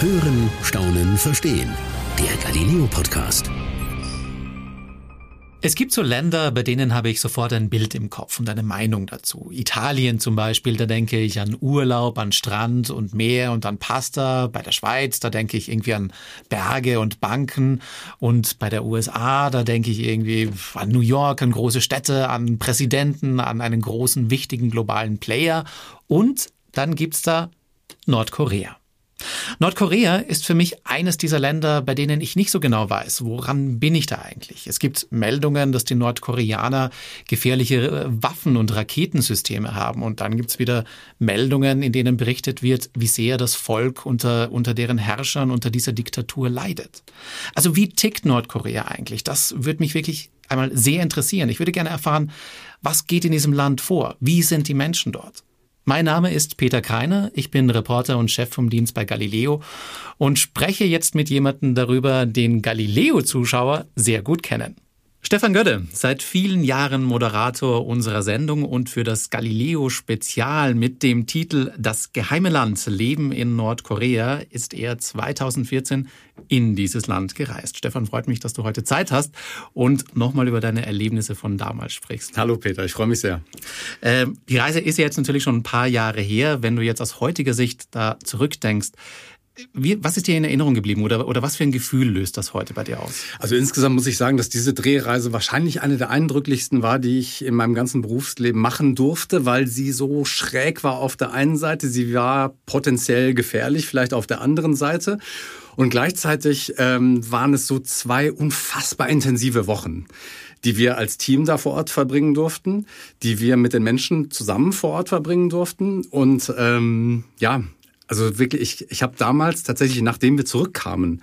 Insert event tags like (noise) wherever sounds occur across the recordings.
Hören, Staunen, Verstehen. Der Galileo Podcast. Es gibt so Länder, bei denen habe ich sofort ein Bild im Kopf und eine Meinung dazu. Italien zum Beispiel, da denke ich an Urlaub, an Strand und Meer und an Pasta. Bei der Schweiz, da denke ich irgendwie an Berge und Banken. Und bei der USA, da denke ich irgendwie an New York, an große Städte, an Präsidenten, an einen großen, wichtigen globalen Player. Und dann gibt's da Nordkorea. Nordkorea ist für mich eines dieser Länder, bei denen ich nicht so genau weiß, woran bin ich da eigentlich. Es gibt Meldungen, dass die Nordkoreaner gefährliche äh, Waffen und Raketensysteme haben. Und dann gibt es wieder Meldungen, in denen berichtet wird, wie sehr das Volk unter, unter deren Herrschern, unter dieser Diktatur leidet. Also wie tickt Nordkorea eigentlich? Das würde mich wirklich einmal sehr interessieren. Ich würde gerne erfahren, was geht in diesem Land vor? Wie sind die Menschen dort? Mein Name ist Peter Kreiner, ich bin Reporter und Chef vom Dienst bei Galileo und spreche jetzt mit jemandem darüber, den Galileo-Zuschauer sehr gut kennen. Stefan Gödde, seit vielen Jahren Moderator unserer Sendung und für das Galileo Spezial mit dem Titel Das geheime Land Leben in Nordkorea ist er 2014 in dieses Land gereist. Stefan, freut mich, dass du heute Zeit hast und nochmal über deine Erlebnisse von damals sprichst. Hallo Peter, ich freue mich sehr. Ähm, die Reise ist ja jetzt natürlich schon ein paar Jahre her. Wenn du jetzt aus heutiger Sicht da zurückdenkst, wie, was ist dir in Erinnerung geblieben oder, oder was für ein Gefühl löst das heute bei dir aus? Also insgesamt muss ich sagen, dass diese Drehreise wahrscheinlich eine der eindrücklichsten war, die ich in meinem ganzen Berufsleben machen durfte, weil sie so schräg war auf der einen Seite, sie war potenziell gefährlich, vielleicht auf der anderen Seite. Und gleichzeitig ähm, waren es so zwei unfassbar intensive Wochen die wir als Team da vor Ort verbringen durften, die wir mit den Menschen zusammen vor Ort verbringen durften. Und ähm, ja, also wirklich, ich, ich habe damals tatsächlich, nachdem wir zurückkamen,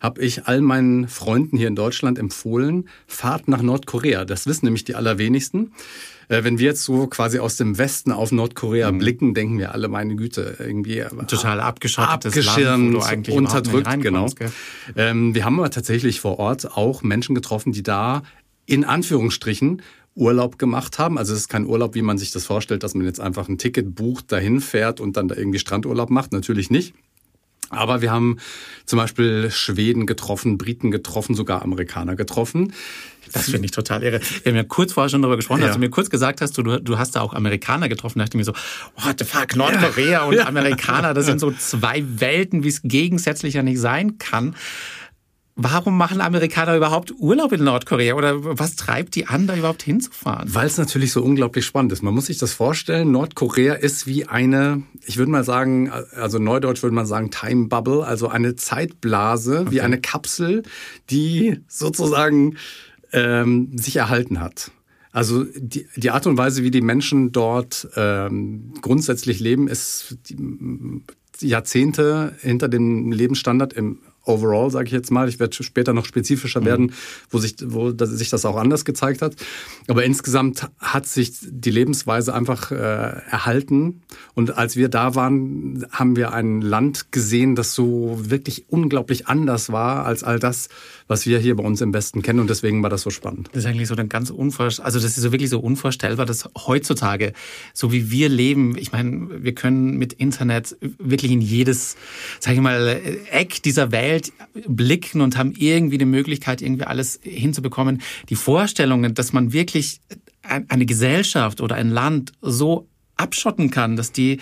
habe ich all meinen Freunden hier in Deutschland empfohlen, fahrt nach Nordkorea. Das wissen nämlich die allerwenigsten. Äh, wenn wir jetzt so quasi aus dem Westen auf Nordkorea mhm. blicken, denken wir alle, meine Güte, irgendwie äh, total abgeschottetes abgeschirmt, Land, unterdrückt, genau. Ähm, wir haben aber tatsächlich vor Ort auch Menschen getroffen, die da in Anführungsstrichen Urlaub gemacht haben. Also es ist kein Urlaub, wie man sich das vorstellt, dass man jetzt einfach ein Ticket bucht, dahin fährt und dann da irgendwie Strandurlaub macht. Natürlich nicht. Aber wir haben zum Beispiel Schweden getroffen, Briten getroffen, sogar Amerikaner getroffen. Das finde ich total irre. Wir haben ja kurz vorher schon darüber gesprochen, ja. als du mir kurz gesagt hast, du, du hast da auch Amerikaner getroffen, da dachte ich mir so, what the fuck, Nordkorea ja. und Amerikaner, das sind so zwei Welten, wie es gegensätzlicher nicht sein kann. Warum machen Amerikaner überhaupt Urlaub in Nordkorea oder was treibt die an, da überhaupt hinzufahren? Weil es natürlich so unglaublich spannend ist. Man muss sich das vorstellen, Nordkorea ist wie eine, ich würde mal sagen, also neudeutsch würde man sagen Time Bubble, also eine Zeitblase, okay. wie eine Kapsel, die sozusagen ähm, sich erhalten hat. Also die, die Art und Weise, wie die Menschen dort ähm, grundsätzlich leben, ist Jahrzehnte hinter dem Lebensstandard im overall, sage ich jetzt mal. Ich werde später noch spezifischer mhm. werden, wo sich, wo sich das auch anders gezeigt hat. Aber insgesamt hat sich die Lebensweise einfach äh, erhalten. Und als wir da waren, haben wir ein Land gesehen, das so wirklich unglaublich anders war als all das, was wir hier bei uns im Westen kennen. Und deswegen war das so spannend. Das ist eigentlich so ein ganz unvorstellbar, also das ist so wirklich so unvorstellbar, dass heutzutage, so wie wir leben, ich meine, wir können mit Internet wirklich in jedes, sag ich mal, Eck dieser Welt blicken und haben irgendwie die Möglichkeit, irgendwie alles hinzubekommen. Die Vorstellungen, dass man wirklich eine Gesellschaft oder ein Land so abschotten kann, dass die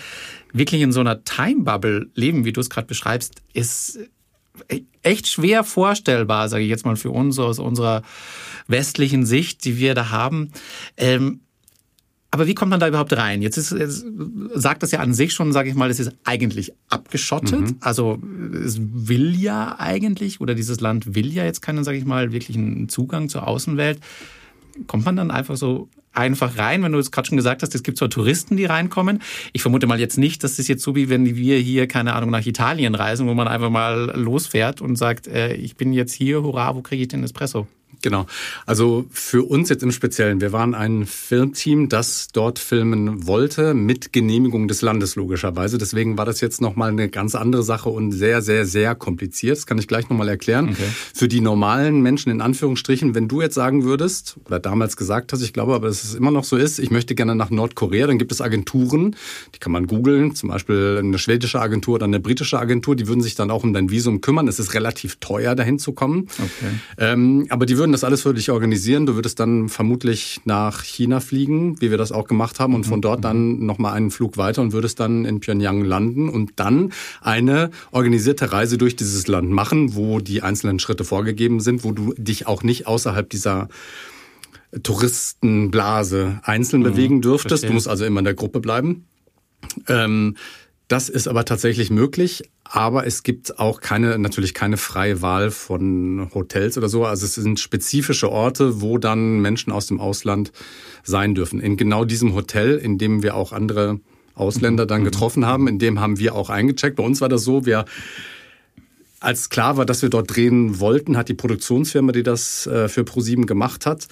wirklich in so einer Time Bubble leben, wie du es gerade beschreibst, ist echt schwer vorstellbar, sage ich jetzt mal für uns aus unserer westlichen Sicht, die wir da haben. Ähm, aber wie kommt man da überhaupt rein? Jetzt, ist, jetzt sagt das ja an sich schon, sage ich mal, es ist eigentlich abgeschottet. Mhm. Also es will ja eigentlich, oder dieses Land will ja jetzt keinen, sage ich mal, wirklichen Zugang zur Außenwelt. Kommt man dann einfach so einfach rein, wenn du es gerade schon gesagt hast, es gibt zwar Touristen, die reinkommen. Ich vermute mal jetzt nicht, dass das jetzt so wie wenn wir hier, keine Ahnung, nach Italien reisen, wo man einfach mal losfährt und sagt, äh, ich bin jetzt hier, hurra, wo kriege ich den Espresso? Genau. Also für uns jetzt im Speziellen, wir waren ein Filmteam, das dort filmen wollte, mit Genehmigung des Landes logischerweise. Deswegen war das jetzt nochmal eine ganz andere Sache und sehr, sehr, sehr kompliziert. Das kann ich gleich nochmal erklären. Okay. Für die normalen Menschen in Anführungsstrichen, wenn du jetzt sagen würdest, oder damals gesagt hast, ich glaube aber, dass es immer noch so ist, ich möchte gerne nach Nordkorea, dann gibt es Agenturen, die kann man googeln, zum Beispiel eine schwedische Agentur oder eine britische Agentur, die würden sich dann auch um dein Visum kümmern. Es ist relativ teuer, dahin zu kommen. Okay. Ähm, aber die würden das alles für dich organisieren. Du würdest dann vermutlich nach China fliegen, wie wir das auch gemacht haben, und von dort dann nochmal einen Flug weiter und würdest dann in Pyongyang landen und dann eine organisierte Reise durch dieses Land machen, wo die einzelnen Schritte vorgegeben sind, wo du dich auch nicht außerhalb dieser Touristenblase einzeln mhm, bewegen dürftest. Verstehe. Du musst also immer in der Gruppe bleiben. Ähm, das ist aber tatsächlich möglich, aber es gibt auch keine, natürlich keine freie Wahl von Hotels oder so. Also es sind spezifische Orte, wo dann Menschen aus dem Ausland sein dürfen. In genau diesem Hotel, in dem wir auch andere Ausländer dann getroffen haben, in dem haben wir auch eingecheckt. Bei uns war das so, wir als klar war, dass wir dort drehen wollten, hat die Produktionsfirma, die das äh, für ProSieben gemacht hat,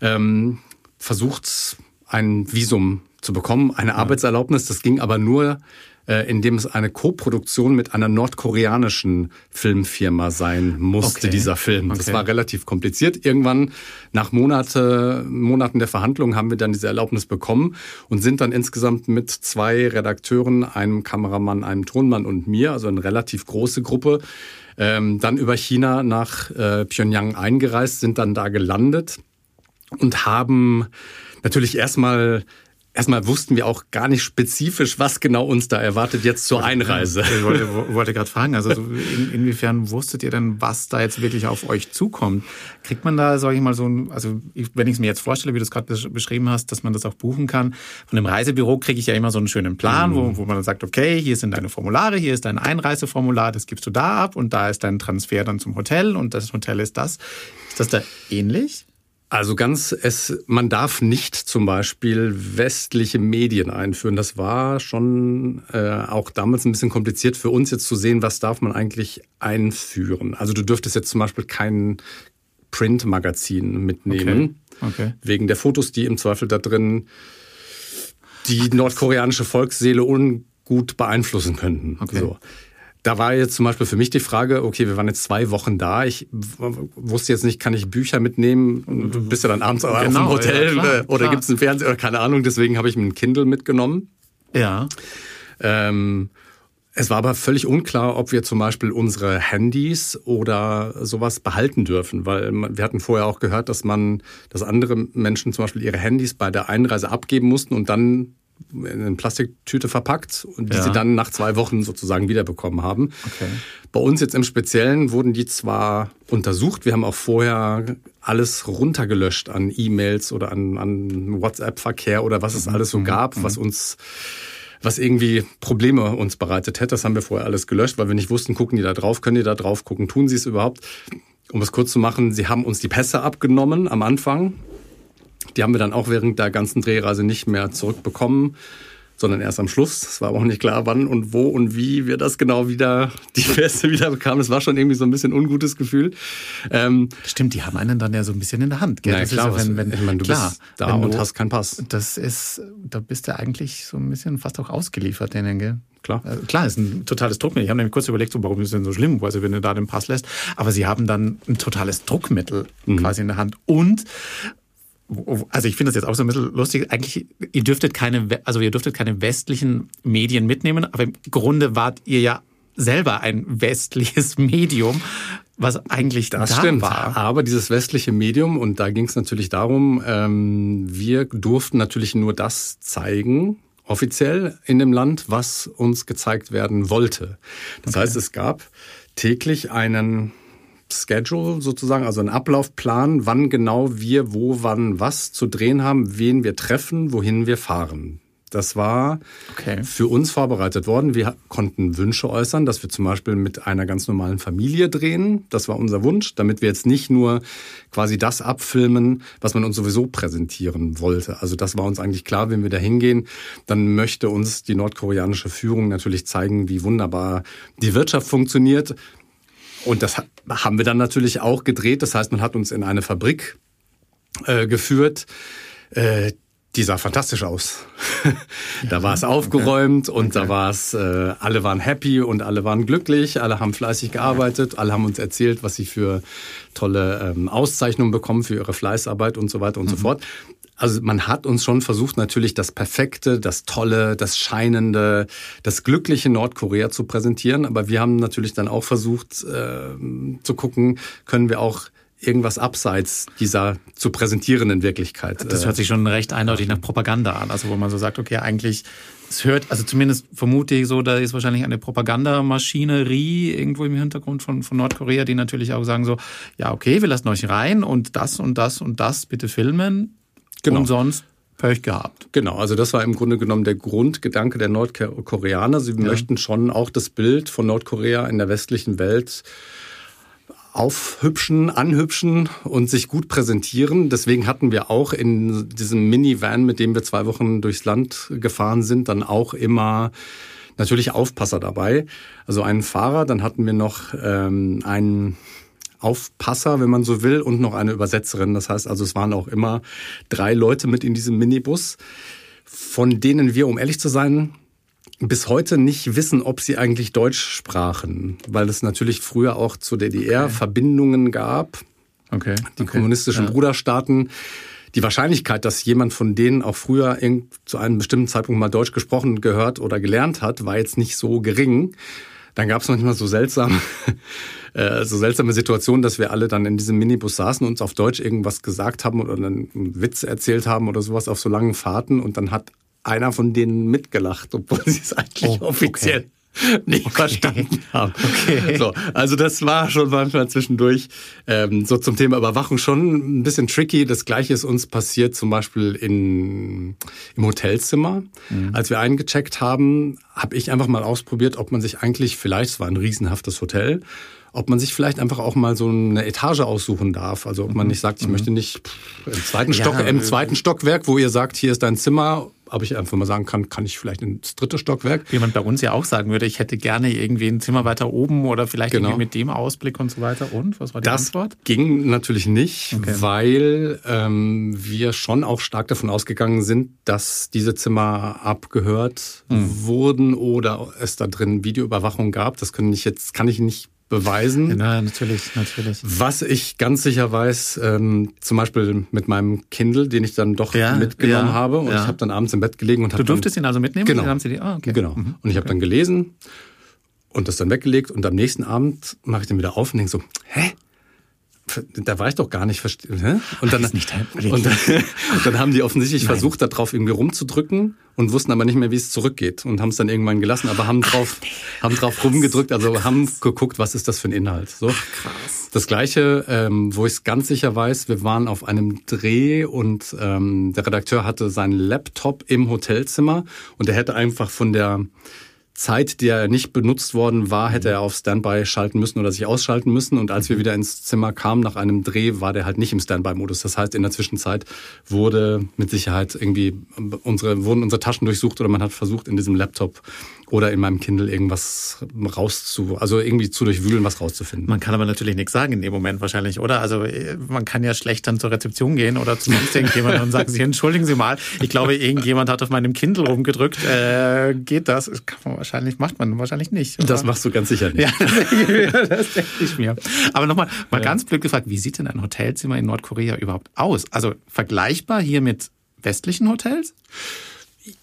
ähm, versucht, ein Visum zu bekommen, eine Arbeitserlaubnis. Das ging aber nur äh, in dem es eine Koproduktion mit einer nordkoreanischen Filmfirma sein musste, okay. dieser Film. Okay. Das war relativ kompliziert. Irgendwann nach Monate, Monaten der Verhandlungen haben wir dann diese Erlaubnis bekommen und sind dann insgesamt mit zwei Redakteuren, einem Kameramann, einem Tonmann und mir, also eine relativ große Gruppe, ähm, dann über China nach äh, Pyongyang eingereist, sind dann da gelandet und haben natürlich erstmal Erstmal wussten wir auch gar nicht spezifisch, was genau uns da erwartet jetzt zur Einreise. Ich wollte, (laughs) wollte gerade fragen, also in, inwiefern wusstet ihr denn, was da jetzt wirklich auf euch zukommt? Kriegt man da, sage ich mal, so ein, also wenn ich es mir jetzt vorstelle, wie du es gerade beschrieben hast, dass man das auch buchen kann. Von dem Reisebüro kriege ich ja immer so einen schönen Plan, mhm. wo, wo man dann sagt, okay, hier sind deine Formulare, hier ist dein Einreiseformular, das gibst du da ab und da ist dein Transfer dann zum Hotel und das Hotel ist das. Ist das da ähnlich? Also ganz, es, man darf nicht zum Beispiel westliche Medien einführen. Das war schon äh, auch damals ein bisschen kompliziert für uns jetzt zu sehen, was darf man eigentlich einführen. Also du dürftest jetzt zum Beispiel kein Print-Magazin mitnehmen, okay. Okay. wegen der Fotos, die im Zweifel da drin die nordkoreanische Volksseele ungut beeinflussen könnten. Okay. So. Da war jetzt zum Beispiel für mich die Frage, okay, wir waren jetzt zwei Wochen da. Ich wusste jetzt nicht, kann ich Bücher mitnehmen? Du bist ja dann abends genau, genau, Hotel ja, klar, oder gibt es einen Fernseher oder keine Ahnung. Deswegen habe ich mir ein Kindle mitgenommen. Ja. Ähm, es war aber völlig unklar, ob wir zum Beispiel unsere Handys oder sowas behalten dürfen, weil wir hatten vorher auch gehört, dass man, dass andere Menschen zum Beispiel ihre Handys bei der Einreise abgeben mussten und dann in eine Plastiktüte verpackt und die ja. sie dann nach zwei Wochen sozusagen wiederbekommen haben. Okay. Bei uns jetzt im Speziellen wurden die zwar untersucht, wir haben auch vorher alles runtergelöscht an E-Mails oder an, an WhatsApp-Verkehr oder was es mhm. alles so gab, mhm. was uns was irgendwie Probleme uns bereitet hätte. Das haben wir vorher alles gelöscht, weil wir nicht wussten, gucken die da drauf, können die da drauf gucken, tun sie es überhaupt. Um es kurz zu machen, sie haben uns die Pässe abgenommen am Anfang. Die haben wir dann auch während der ganzen Drehreise nicht mehr zurückbekommen, sondern erst am Schluss. Es war aber auch nicht klar, wann und wo und wie wir das genau wieder, (laughs) die Feste wieder bekamen. Das war schon irgendwie so ein bisschen ungutes Gefühl. Ähm, Stimmt, die haben einen dann ja so ein bisschen in der Hand. Gell? Ja, klar, ja, wenn, wenn, ich meine, du klar, bist da und du, hast keinen Pass. Das ist, da bist du eigentlich so ein bisschen fast auch ausgeliefert denen, gell? Klar. Also klar, ist ein totales Druckmittel. Ich habe nämlich kurz überlegt, so, warum ist das denn so schlimm, also wenn du da den Pass lässt. Aber sie haben dann ein totales Druckmittel mhm. quasi in der Hand. Und also ich finde das jetzt auch so ein bisschen lustig. Eigentlich, ihr dürftet keine, also ihr dürftet keine westlichen Medien mitnehmen, aber im Grunde wart ihr ja selber ein westliches (laughs) Medium, was eigentlich das da stimmt. war. Aber dieses westliche Medium, und da ging es natürlich darum, ähm, wir durften natürlich nur das zeigen, offiziell in dem Land, was uns gezeigt werden wollte. Das okay. heißt, es gab täglich einen Schedule sozusagen, also ein Ablaufplan, wann genau wir wo, wann was zu drehen haben, wen wir treffen, wohin wir fahren. Das war okay. für uns vorbereitet worden. Wir konnten Wünsche äußern, dass wir zum Beispiel mit einer ganz normalen Familie drehen. Das war unser Wunsch, damit wir jetzt nicht nur quasi das abfilmen, was man uns sowieso präsentieren wollte. Also das war uns eigentlich klar, wenn wir da hingehen, dann möchte uns die nordkoreanische Führung natürlich zeigen, wie wunderbar die Wirtschaft funktioniert Und das haben wir dann natürlich auch gedreht. Das heißt, man hat uns in eine Fabrik äh, geführt. Äh, die sah fantastisch aus. (laughs) da war es aufgeräumt okay. und okay. da war es, äh, alle waren happy und alle waren glücklich, alle haben fleißig gearbeitet, alle haben uns erzählt, was sie für tolle ähm, Auszeichnungen bekommen für ihre Fleißarbeit und so weiter und mhm. so fort. Also man hat uns schon versucht, natürlich das Perfekte, das Tolle, das Scheinende, das glückliche Nordkorea zu präsentieren. Aber wir haben natürlich dann auch versucht äh, zu gucken, können wir auch irgendwas abseits dieser zu präsentierenden Wirklichkeit. Das hört sich schon recht eindeutig nach Propaganda an, also wo man so sagt, okay, eigentlich es hört, also zumindest vermute ich so, da ist wahrscheinlich eine Propagandamaschinerie irgendwo im Hintergrund von, von Nordkorea, die natürlich auch sagen so, ja, okay, wir lassen euch rein und das und das und das bitte filmen. Genau. Und sonst Pech gehabt. Genau, also das war im Grunde genommen der Grundgedanke der Nordkoreaner. Sie ja. möchten schon auch das Bild von Nordkorea in der westlichen Welt aufhübschen, anhübschen und sich gut präsentieren. Deswegen hatten wir auch in diesem Minivan, mit dem wir zwei Wochen durchs Land gefahren sind, dann auch immer natürlich Aufpasser dabei. Also einen Fahrer, dann hatten wir noch ähm, einen Aufpasser, wenn man so will, und noch eine Übersetzerin. Das heißt also, es waren auch immer drei Leute mit in diesem Minibus, von denen wir, um ehrlich zu sein, bis heute nicht wissen, ob sie eigentlich Deutsch sprachen, weil es natürlich früher auch zur DDR okay. Verbindungen gab. Okay. Die okay. kommunistischen ja. Bruderstaaten. Die Wahrscheinlichkeit, dass jemand von denen auch früher zu einem bestimmten Zeitpunkt mal Deutsch gesprochen, gehört oder gelernt hat, war jetzt nicht so gering. Dann gab es manchmal so seltsam, (laughs) äh, so seltsame Situationen, dass wir alle dann in diesem Minibus saßen und uns auf Deutsch irgendwas gesagt haben oder einen Witz erzählt haben oder sowas auf so langen Fahrten und dann hat einer von denen mitgelacht, obwohl sie es eigentlich oh, offiziell okay. (laughs) nicht okay. verstanden haben. Okay. So, also das war schon manchmal zwischendurch ähm, so zum Thema Überwachung schon ein bisschen tricky. Das gleiche ist uns passiert zum Beispiel in, im Hotelzimmer. Mhm. Als wir eingecheckt haben, habe ich einfach mal ausprobiert, ob man sich eigentlich, vielleicht, es war ein riesenhaftes Hotel, ob man sich vielleicht einfach auch mal so eine Etage aussuchen darf. Also ob man mhm. nicht sagt, ich mhm. möchte nicht im zweiten, Stock, ja, im äh, zweiten Stockwerk, wo ihr sagt, hier ist dein Zimmer ob ich einfach mal sagen kann, kann ich vielleicht ins dritte Stockwerk. Wie man bei uns ja auch sagen würde, ich hätte gerne irgendwie ein Zimmer weiter oben oder vielleicht genau. irgendwie mit dem Ausblick und so weiter. Und was war die das Antwort? ging natürlich nicht, okay. weil ähm, wir schon auch stark davon ausgegangen sind, dass diese Zimmer abgehört hm. wurden oder es da drin Videoüberwachung gab. Das kann ich jetzt kann ich nicht beweisen. Ja, natürlich, natürlich. Was ich ganz sicher weiß, ähm, zum Beispiel mit meinem Kindle, den ich dann doch ja, mitgenommen ja, habe und ja. ich habe dann abends im Bett gelegen und Du durftest ihn also mitnehmen? Genau. Ah, okay. Genau. Mhm. Und ich habe dann gelesen und das dann weggelegt und am nächsten Abend mache ich den wieder auf und denke so, hä? Da war ich doch gar nicht verstehen. Und dann, nicht (laughs) und dann, dann haben die offensichtlich Nein. versucht, darauf irgendwie rumzudrücken und wussten aber nicht mehr, wie es zurückgeht und haben es dann irgendwann gelassen, aber haben drauf, Ach, nee. haben drauf rumgedrückt, also krass. haben geguckt, was ist das für ein Inhalt. So. Ach, krass. Das gleiche, ähm, wo ich es ganz sicher weiß, wir waren auf einem Dreh und ähm, der Redakteur hatte seinen Laptop im Hotelzimmer und er hätte einfach von der Zeit, die er nicht benutzt worden war, hätte er auf Standby schalten müssen oder sich ausschalten müssen. Und als wir mhm. wieder ins Zimmer kamen nach einem Dreh, war der halt nicht im Standby-Modus. Das heißt, in der Zwischenzeit wurde mit Sicherheit irgendwie unsere, wurden unsere Taschen durchsucht oder man hat versucht, in diesem Laptop oder in meinem Kindle irgendwas rauszu, also irgendwie zu durchwühlen, was rauszufinden. Man kann aber natürlich nichts sagen in dem Moment wahrscheinlich, oder? Also äh, man kann ja schlecht dann zur Rezeption gehen oder zu sonst irgendjemand und sagen, (laughs) Sie entschuldigen Sie mal, ich glaube, irgendjemand hat auf meinem Kindle rumgedrückt. Äh, geht das? das kann man wahrscheinlich macht man wahrscheinlich nicht. Oder? Das machst du ganz sicher nicht. Ja, das denke ich mir. Aber nochmal, mal ja. ganz blöd gefragt, wie sieht denn ein Hotelzimmer in Nordkorea überhaupt aus? Also vergleichbar hier mit westlichen Hotels?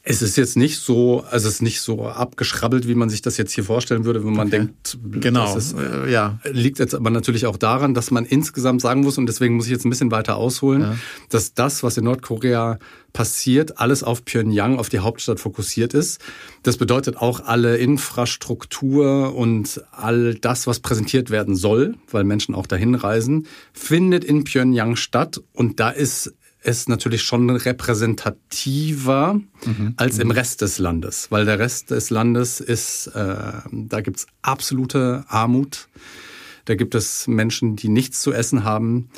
Es ist jetzt nicht so, also es ist nicht so abgeschrabbelt, wie man sich das jetzt hier vorstellen würde, wenn man okay. denkt, genau, ist, äh, ja. Liegt jetzt aber natürlich auch daran, dass man insgesamt sagen muss, und deswegen muss ich jetzt ein bisschen weiter ausholen, ja. dass das, was in Nordkorea passiert, alles auf Pyongyang, auf die Hauptstadt fokussiert ist. Das bedeutet auch alle Infrastruktur und all das, was präsentiert werden soll, weil Menschen auch dahin reisen, findet in Pyongyang statt. Und da ist ist natürlich schon repräsentativer mhm. als im mhm. Rest des Landes, weil der Rest des Landes ist, äh, da gibt's absolute Armut, da gibt es Menschen, die nichts zu essen haben,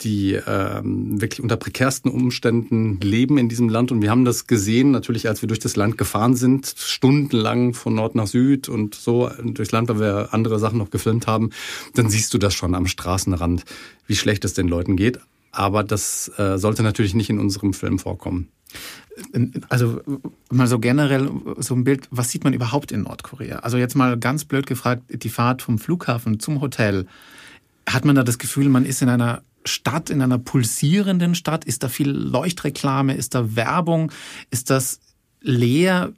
die ähm, wirklich unter prekärsten Umständen leben in diesem Land. Und wir haben das gesehen, natürlich, als wir durch das Land gefahren sind, stundenlang von Nord nach Süd und so durchs Land, weil wir andere Sachen noch gefilmt haben. Dann siehst du das schon am Straßenrand, wie schlecht es den Leuten geht. Aber das äh, sollte natürlich nicht in unserem Film vorkommen. Also mal so generell so ein Bild, was sieht man überhaupt in Nordkorea? Also jetzt mal ganz blöd gefragt, die Fahrt vom Flughafen zum Hotel. Hat man da das Gefühl, man ist in einer Stadt, in einer pulsierenden Stadt? Ist da viel Leuchtreklame? Ist da Werbung? Ist das leer?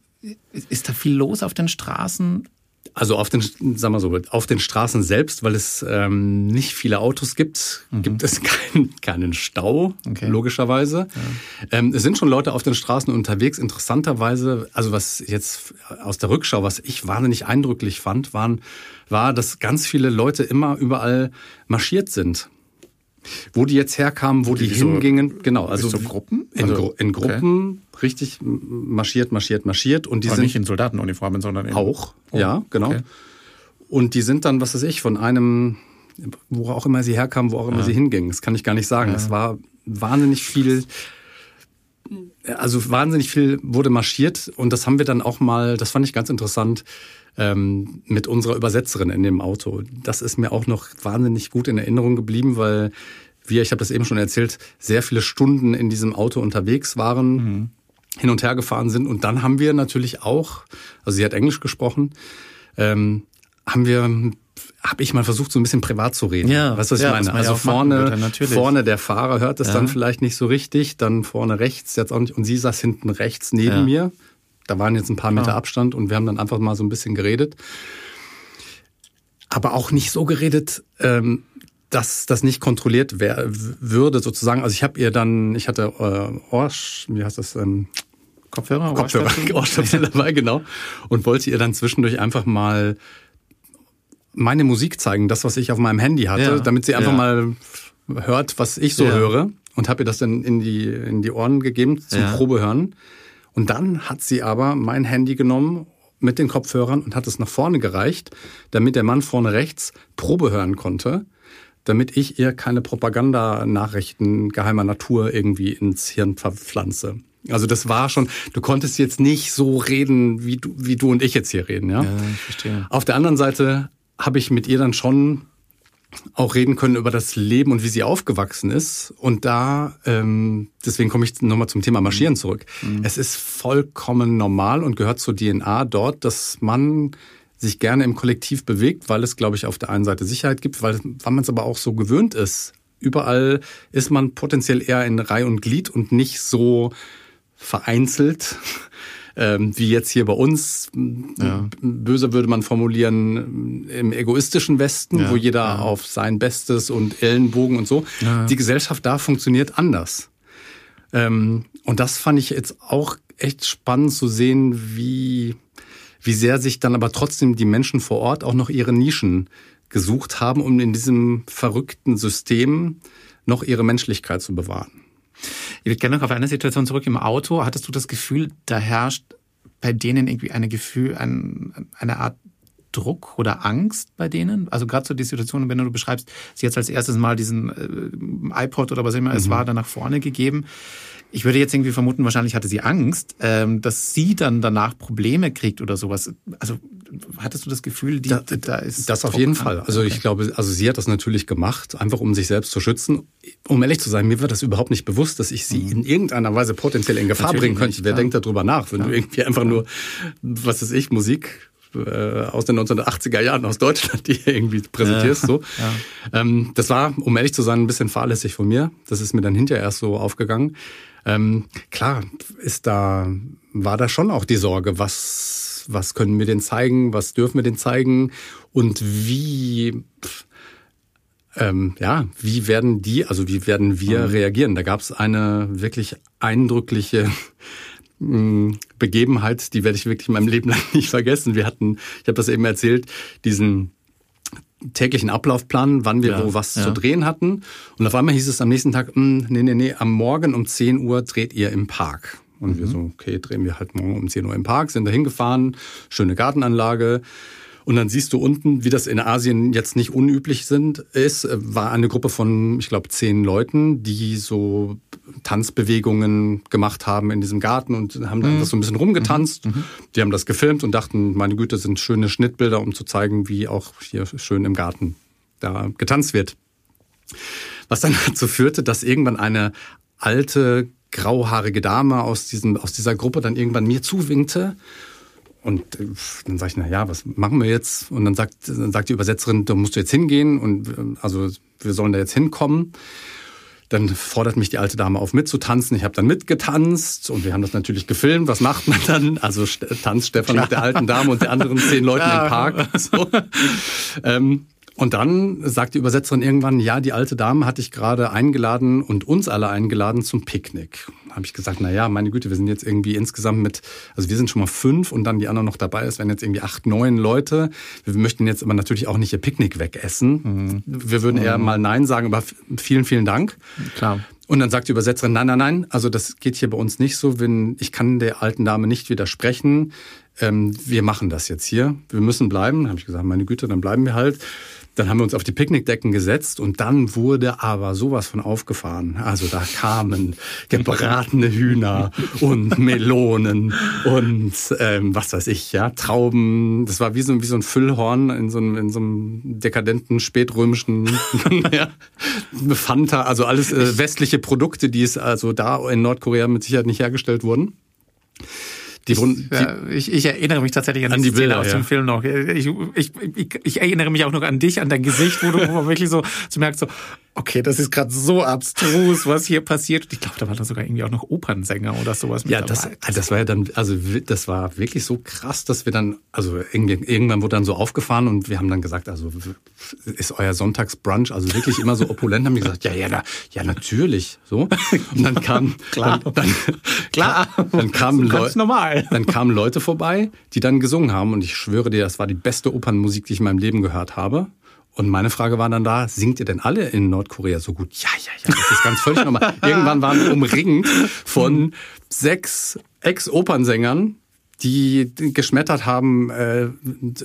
Ist da viel los auf den Straßen? Also auf den, sagen wir so, auf den Straßen selbst, weil es ähm, nicht viele Autos gibt, mhm. gibt es (laughs) kein, keinen Stau, okay. logischerweise. Ja. Ähm, es sind schon Leute auf den Straßen unterwegs. Interessanterweise, also was jetzt aus der Rückschau, was ich wahnsinnig eindrücklich fand, waren, war, dass ganz viele Leute immer überall marschiert sind. Wo die jetzt herkamen, wo die, die hingingen, so, genau, also so Gruppen, in, also, in Gruppen, okay. richtig marschiert, marschiert, marschiert und die Aber sind nicht in Soldatenuniformen, sondern in auch, oh, ja, genau. Okay. Und die sind dann, was weiß ich, von einem, wo auch immer sie herkamen, wo auch immer ja. sie hingingen. Das kann ich gar nicht sagen. Es war wahnsinnig viel also wahnsinnig viel wurde marschiert und das haben wir dann auch mal, das fand ich ganz interessant, ähm, mit unserer Übersetzerin in dem Auto. Das ist mir auch noch wahnsinnig gut in Erinnerung geblieben, weil wir, ich habe das eben schon erzählt, sehr viele Stunden in diesem Auto unterwegs waren, mhm. hin und her gefahren sind. Und dann haben wir natürlich auch, also sie hat Englisch gesprochen, ähm, haben wir habe ich mal versucht, so ein bisschen privat zu reden. Ja, weißt du, was ja, ich meine? Also vorne, vorne der Fahrer hört es ja. dann vielleicht nicht so richtig, dann vorne rechts jetzt auch nicht und sie saß hinten rechts neben ja. mir. Da waren jetzt ein paar Meter Abstand und wir haben dann einfach mal so ein bisschen geredet. Aber auch nicht so geredet, ähm, dass das nicht kontrolliert wär, würde sozusagen. Also ich habe ihr dann, ich hatte äh, Ohrsch, wie heißt das? Ähm, Kopfhörer, Kopfhörer, (laughs) Ohrstöpsel dabei, genau. Und wollte ihr dann zwischendurch einfach mal meine Musik zeigen, das, was ich auf meinem Handy hatte, ja, damit sie einfach ja. mal hört, was ich so ja. höre. Und habe ihr das dann in die, in die Ohren gegeben zum Probehören. Und dann hat sie aber mein Handy genommen mit den Kopfhörern und hat es nach vorne gereicht, damit der Mann vorne rechts Probe hören konnte, damit ich ihr keine Propagandanachrichten geheimer Natur irgendwie ins Hirn verpflanze. Also das war schon, du konntest jetzt nicht so reden, wie du, wie du und ich jetzt hier reden, ja. Ja, ich verstehe. Auf der anderen Seite habe ich mit ihr dann schon auch reden können über das Leben und wie sie aufgewachsen ist. Und da, ähm, deswegen komme ich nochmal zum Thema Marschieren zurück. Mhm. Es ist vollkommen normal und gehört zur DNA dort, dass man sich gerne im Kollektiv bewegt, weil es, glaube ich, auf der einen Seite Sicherheit gibt, weil, weil man es aber auch so gewöhnt ist. Überall ist man potenziell eher in Reihe und Glied und nicht so vereinzelt ähm, wie jetzt hier bei uns. Ja. Böse würde man formulieren, im egoistischen Westen, ja, wo jeder ja. auf sein Bestes und Ellenbogen und so. Die Gesellschaft da funktioniert anders. Ähm, und das fand ich jetzt auch echt spannend zu sehen, wie, wie sehr sich dann aber trotzdem die Menschen vor Ort auch noch ihre Nischen gesucht haben, um in diesem verrückten System noch ihre Menschlichkeit zu bewahren. Ich würde gerne noch auf eine Situation zurück im Auto. Hattest du das Gefühl, da herrscht bei denen irgendwie eine Gefühl, ein, eine Art Druck oder Angst bei denen? Also gerade so die Situation, wenn du beschreibst, sie hat als erstes mal diesen äh, iPod oder was immer mhm. es war, da nach vorne gegeben. Ich würde jetzt irgendwie vermuten, wahrscheinlich hatte sie Angst, ähm, dass sie dann danach Probleme kriegt oder sowas. Also hattest du das Gefühl, die, da, da ist das auf jeden Fall. Also ich glaube, also sie hat das natürlich gemacht, einfach um sich selbst zu schützen. Um ehrlich zu sein, mir war das überhaupt nicht bewusst, dass ich sie mhm. in irgendeiner Weise potenziell in Gefahr natürlich bringen könnte. Nicht, Wer denkt darüber nach, wenn ja. du irgendwie einfach nur, was ist ich, Musik äh, aus den 1980er Jahren aus Deutschland, die irgendwie präsentierst. So. Ja. Ähm, das war, um ehrlich zu sein, ein bisschen fahrlässig von mir. Das ist mir dann hinterher erst so aufgegangen. Ähm, klar, ist da, war da schon auch die Sorge, was, was können wir denn zeigen, was dürfen wir denn zeigen und wie, ähm, ja, wie werden die, also wie werden wir mhm. reagieren? Da gab es eine wirklich eindrückliche hm, Begebenheit, die werde ich wirklich in meinem Leben lang nicht vergessen. Wir hatten, ich habe das eben erzählt, diesen täglichen Ablaufplan, wann wir ja, wo was ja. zu drehen hatten. Und auf einmal hieß es am nächsten Tag, mh, hm, nee, nee, nee, am Morgen um 10 Uhr dreht ihr im Park. Und mhm. wir so, okay, drehen wir halt morgen um 10 Uhr im Park, sind da hingefahren, schöne Gartenanlage. Und dann siehst du unten, wie das in Asien jetzt nicht unüblich sind, ist, war eine Gruppe von, ich glaube, zehn Leuten, die so Tanzbewegungen gemacht haben in diesem Garten und haben dann mhm. so ein bisschen rumgetanzt. Mhm. Die haben das gefilmt und dachten, meine Güte, sind schöne Schnittbilder, um zu zeigen, wie auch hier schön im Garten da getanzt wird. Was dann (laughs) dazu führte, dass irgendwann eine alte, grauhaarige Dame aus, diesem, aus dieser Gruppe dann irgendwann mir zuwinkte und äh, dann sage ich, na ja, was machen wir jetzt? Und dann sagt, dann sagt die Übersetzerin, da musst du jetzt hingehen und äh, also wir sollen da jetzt hinkommen. Dann fordert mich die alte Dame auf mitzutanzen. Ich habe dann mitgetanzt und wir haben das natürlich gefilmt. Was macht man dann? Also tanzt Stefan mit der alten Dame und der anderen zehn Leuten ja. im Park. So. ähm, und dann sagt die Übersetzerin irgendwann, ja, die alte Dame hat dich gerade eingeladen und uns alle eingeladen zum Picknick. Habe ich gesagt, na ja, meine Güte, wir sind jetzt irgendwie insgesamt mit, also wir sind schon mal fünf und dann die anderen noch dabei. Es werden jetzt irgendwie acht, neun Leute. Wir möchten jetzt aber natürlich auch nicht ihr Picknick wegessen. Mhm. Wir würden eher mhm. mal Nein sagen, aber vielen, vielen Dank. Klar. Und dann sagt die Übersetzerin, nein, nein, nein, also das geht hier bei uns nicht so. Wenn, ich kann der alten Dame nicht widersprechen. Ähm, wir machen das jetzt hier. Wir müssen bleiben. Habe ich gesagt, meine Güte, dann bleiben wir halt. Dann haben wir uns auf die Picknickdecken gesetzt und dann wurde aber sowas von aufgefahren. Also da kamen gebratene Hühner und (laughs) Melonen und ähm, was weiß ich, ja, Trauben. Das war wie so, wie so ein Füllhorn in so einem, in so einem dekadenten spätrömischen (laughs) ja, Fanta, also alles äh, westliche Produkte, die es also da in Nordkorea mit Sicherheit nicht hergestellt wurden. Die, ich, ja, ich, ich, erinnere mich tatsächlich an, an die Bilder aus ja. dem Film noch. Ich, ich, ich, erinnere mich auch noch an dich, an dein Gesicht, wo du wo man wirklich so, so merkst, so, okay, das ist gerade so abstrus, was hier passiert. Ich glaube, da war da sogar irgendwie auch noch Opernsänger oder sowas mit Ja, das, das war ja dann, also das war wirklich so krass, dass wir dann, also irgendwann wurde dann so aufgefahren und wir haben dann gesagt, also ist euer Sonntagsbrunch also wirklich immer so opulent? haben wir gesagt, ja, ja, na, ja, natürlich, so. Und dann kam, (laughs) klar, dann, dann, klar, dann kamen so Leute, normal. dann kamen Leute vorbei, die dann gesungen haben und ich schwöre dir, das war die beste Opernmusik, die ich in meinem Leben gehört habe. Und meine Frage war dann da, singt ihr denn alle in Nordkorea so gut? Ja, ja, ja, das ist ganz völlig normal. (laughs) Irgendwann waren wir umringt von sechs Ex-Opernsängern, die geschmettert haben, äh,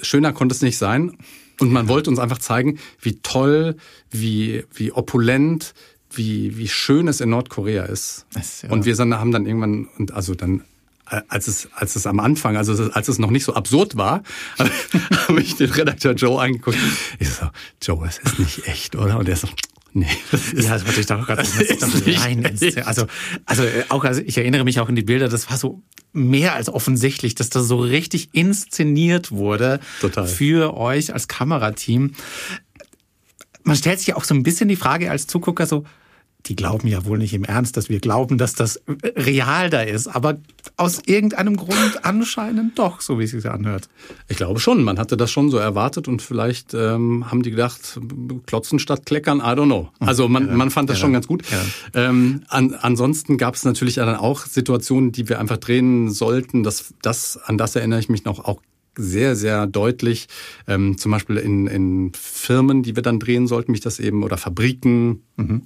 schöner konnte es nicht sein. Und man wollte uns einfach zeigen, wie toll, wie, wie opulent, wie, wie schön es in Nordkorea ist. ist ja. Und wir haben dann irgendwann, und also dann als es, als es am Anfang, also als es noch nicht so absurd war, (laughs) habe ich den Redakteur Joe angeguckt. Ich so, Joe, es ist nicht echt, oder? Und er so, nee. Das ist, ja, das wollte ich doch gerade rein Also, also äh, auch, also ich erinnere mich auch in die Bilder, das war so mehr als offensichtlich, dass das so richtig inszeniert wurde Total. für euch als Kamerateam. Man stellt sich auch so ein bisschen die Frage als Zugucker so, die glauben ja wohl nicht im Ernst, dass wir glauben, dass das real da ist. Aber aus irgendeinem Grund (laughs) anscheinend doch, so wie es sich anhört. Ich glaube schon. Man hatte das schon so erwartet und vielleicht ähm, haben die gedacht, klotzen statt kleckern, I don't know. Also man, ja, man fand das ja, schon ganz gut. Ja. Ähm, an, ansonsten gab es natürlich dann auch Situationen, die wir einfach drehen sollten. Das, das, an das erinnere ich mich noch auch sehr, sehr deutlich. Ähm, zum Beispiel in, in Firmen, die wir dann drehen sollten, mich das eben, oder Fabriken. Mhm.